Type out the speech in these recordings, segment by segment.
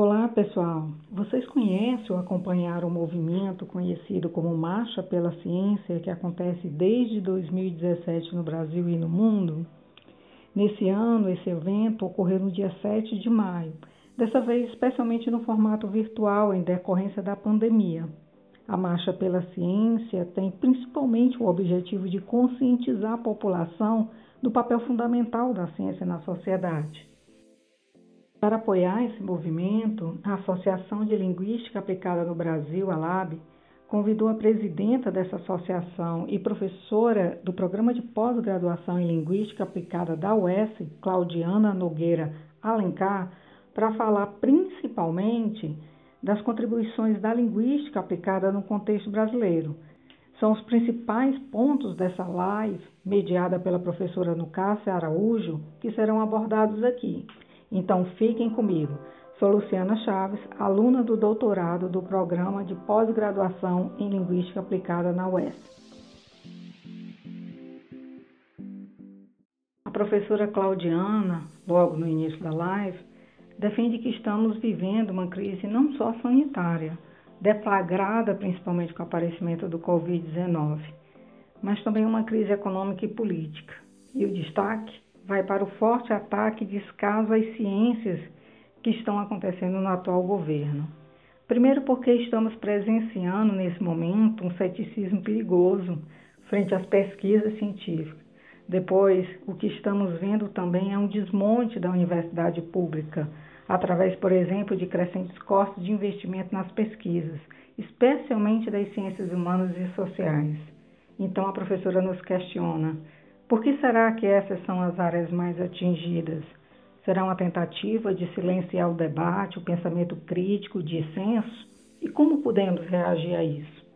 Olá, pessoal. Vocês conhecem ou acompanharam o movimento conhecido como Marcha pela Ciência, que acontece desde 2017 no Brasil e no mundo? Nesse ano, esse evento ocorreu no dia 7 de maio, dessa vez especialmente no formato virtual em decorrência da pandemia. A Marcha pela Ciência tem principalmente o objetivo de conscientizar a população do papel fundamental da ciência na sociedade. Para apoiar esse movimento, a Associação de Linguística Aplicada no Brasil, a LAB, convidou a presidenta dessa associação e professora do programa de pós-graduação em Linguística Aplicada da UES, Claudiana Nogueira Alencar, para falar principalmente das contribuições da linguística aplicada no contexto brasileiro. São os principais pontos dessa live, mediada pela professora Nucácia Araújo, que serão abordados aqui. Então fiquem comigo. Sou Luciana Chaves, aluna do doutorado do programa de pós-graduação em Linguística Aplicada na UES. A professora Claudiana, logo no início da live, defende que estamos vivendo uma crise não só sanitária, deflagrada principalmente com o aparecimento do Covid-19, mas também uma crise econômica e política. E o destaque vai para o forte ataque e descaso às ciências que estão acontecendo no atual governo. Primeiro, porque estamos presenciando nesse momento um ceticismo perigoso frente às pesquisas científicas. Depois, o que estamos vendo também é um desmonte da universidade pública, através, por exemplo, de crescentes custos de investimento nas pesquisas, especialmente das ciências humanas e sociais. Então, a professora nos questiona por que será que essas são as áreas mais atingidas? Será uma tentativa de silenciar o debate, o pensamento crítico, de senso? E como podemos reagir a isso?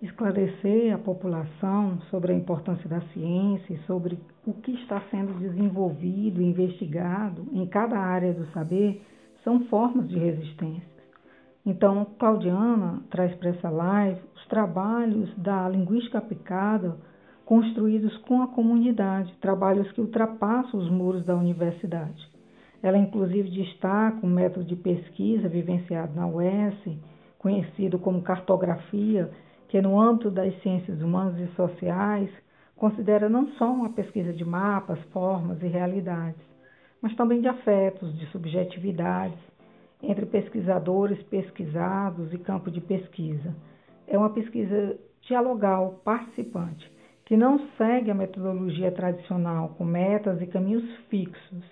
Esclarecer a população sobre a importância da ciência e sobre o que está sendo desenvolvido e investigado em cada área do saber são formas de resistência. Então, Claudiana traz para essa live os trabalhos da linguística aplicada construídos com a comunidade, trabalhos que ultrapassam os muros da universidade. Ela, inclusive, destaca um método de pesquisa vivenciado na UES, conhecido como cartografia, que, no âmbito das ciências humanas e sociais, considera não só uma pesquisa de mapas, formas e realidades, mas também de afetos, de subjetividades, entre pesquisadores, pesquisados e campo de pesquisa. É uma pesquisa dialogal, participante, que não segue a metodologia tradicional com metas e caminhos fixos,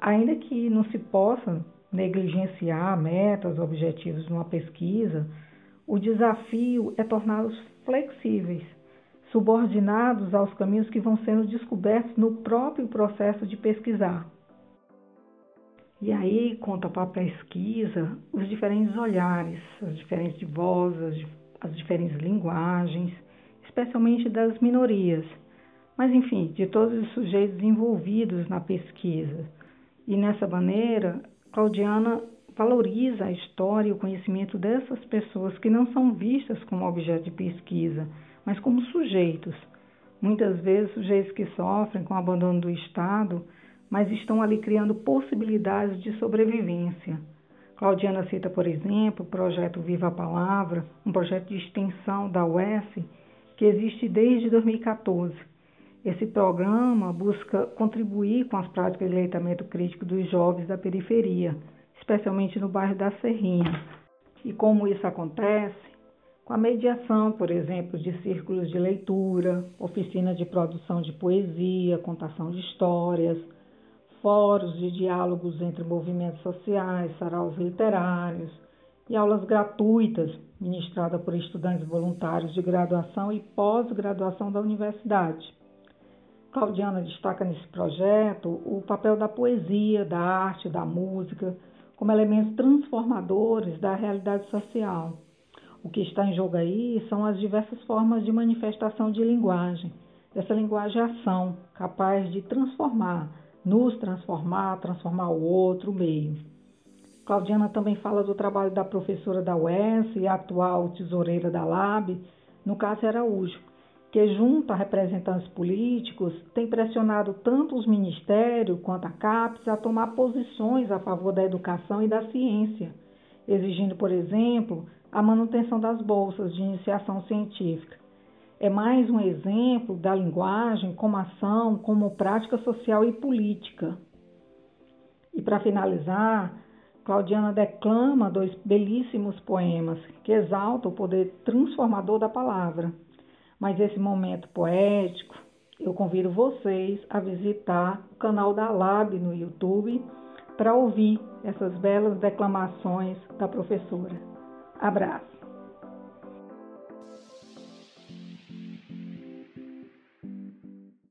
ainda que não se possa negligenciar metas, objetivos numa pesquisa, o desafio é torná-los flexíveis, subordinados aos caminhos que vão sendo descobertos no próprio processo de pesquisar. E aí conta para a pesquisa os diferentes olhares, as diferentes vozes, as diferentes linguagens, especialmente das minorias, mas enfim, de todos os sujeitos envolvidos na pesquisa. E nessa maneira, Claudiana valoriza a história e o conhecimento dessas pessoas que não são vistas como objeto de pesquisa, mas como sujeitos. Muitas vezes sujeitos que sofrem com o abandono do Estado, mas estão ali criando possibilidades de sobrevivência. Claudiana cita, por exemplo, o projeto Viva a Palavra, um projeto de extensão da UES, que existe desde 2014. Esse programa busca contribuir com as práticas de leitamento crítico dos jovens da periferia, especialmente no bairro da Serrinha. E como isso acontece? Com a mediação, por exemplo, de círculos de leitura, oficinas de produção de poesia, contação de histórias, fóruns de diálogos entre movimentos sociais, saraus literários, e aulas gratuitas ministradas por estudantes voluntários de graduação e pós-graduação da universidade. Claudiana destaca nesse projeto o papel da poesia, da arte, da música, como elementos transformadores da realidade social. O que está em jogo aí são as diversas formas de manifestação de linguagem, dessa linguagem ação, capaz de transformar, nos transformar, transformar o outro, meio. Claudiana também fala do trabalho da professora da UES e atual tesoureira da LAB, no caso Araújo, que, junto a representantes políticos, tem pressionado tanto os ministérios quanto a CAPES a tomar posições a favor da educação e da ciência, exigindo, por exemplo, a manutenção das bolsas de iniciação científica. É mais um exemplo da linguagem como ação, como prática social e política. E para finalizar, Claudiana declama dois belíssimos poemas que exaltam o poder transformador da palavra. Mas esse momento poético, eu convido vocês a visitar o canal da Lab no YouTube para ouvir essas belas declamações da professora. Abraço.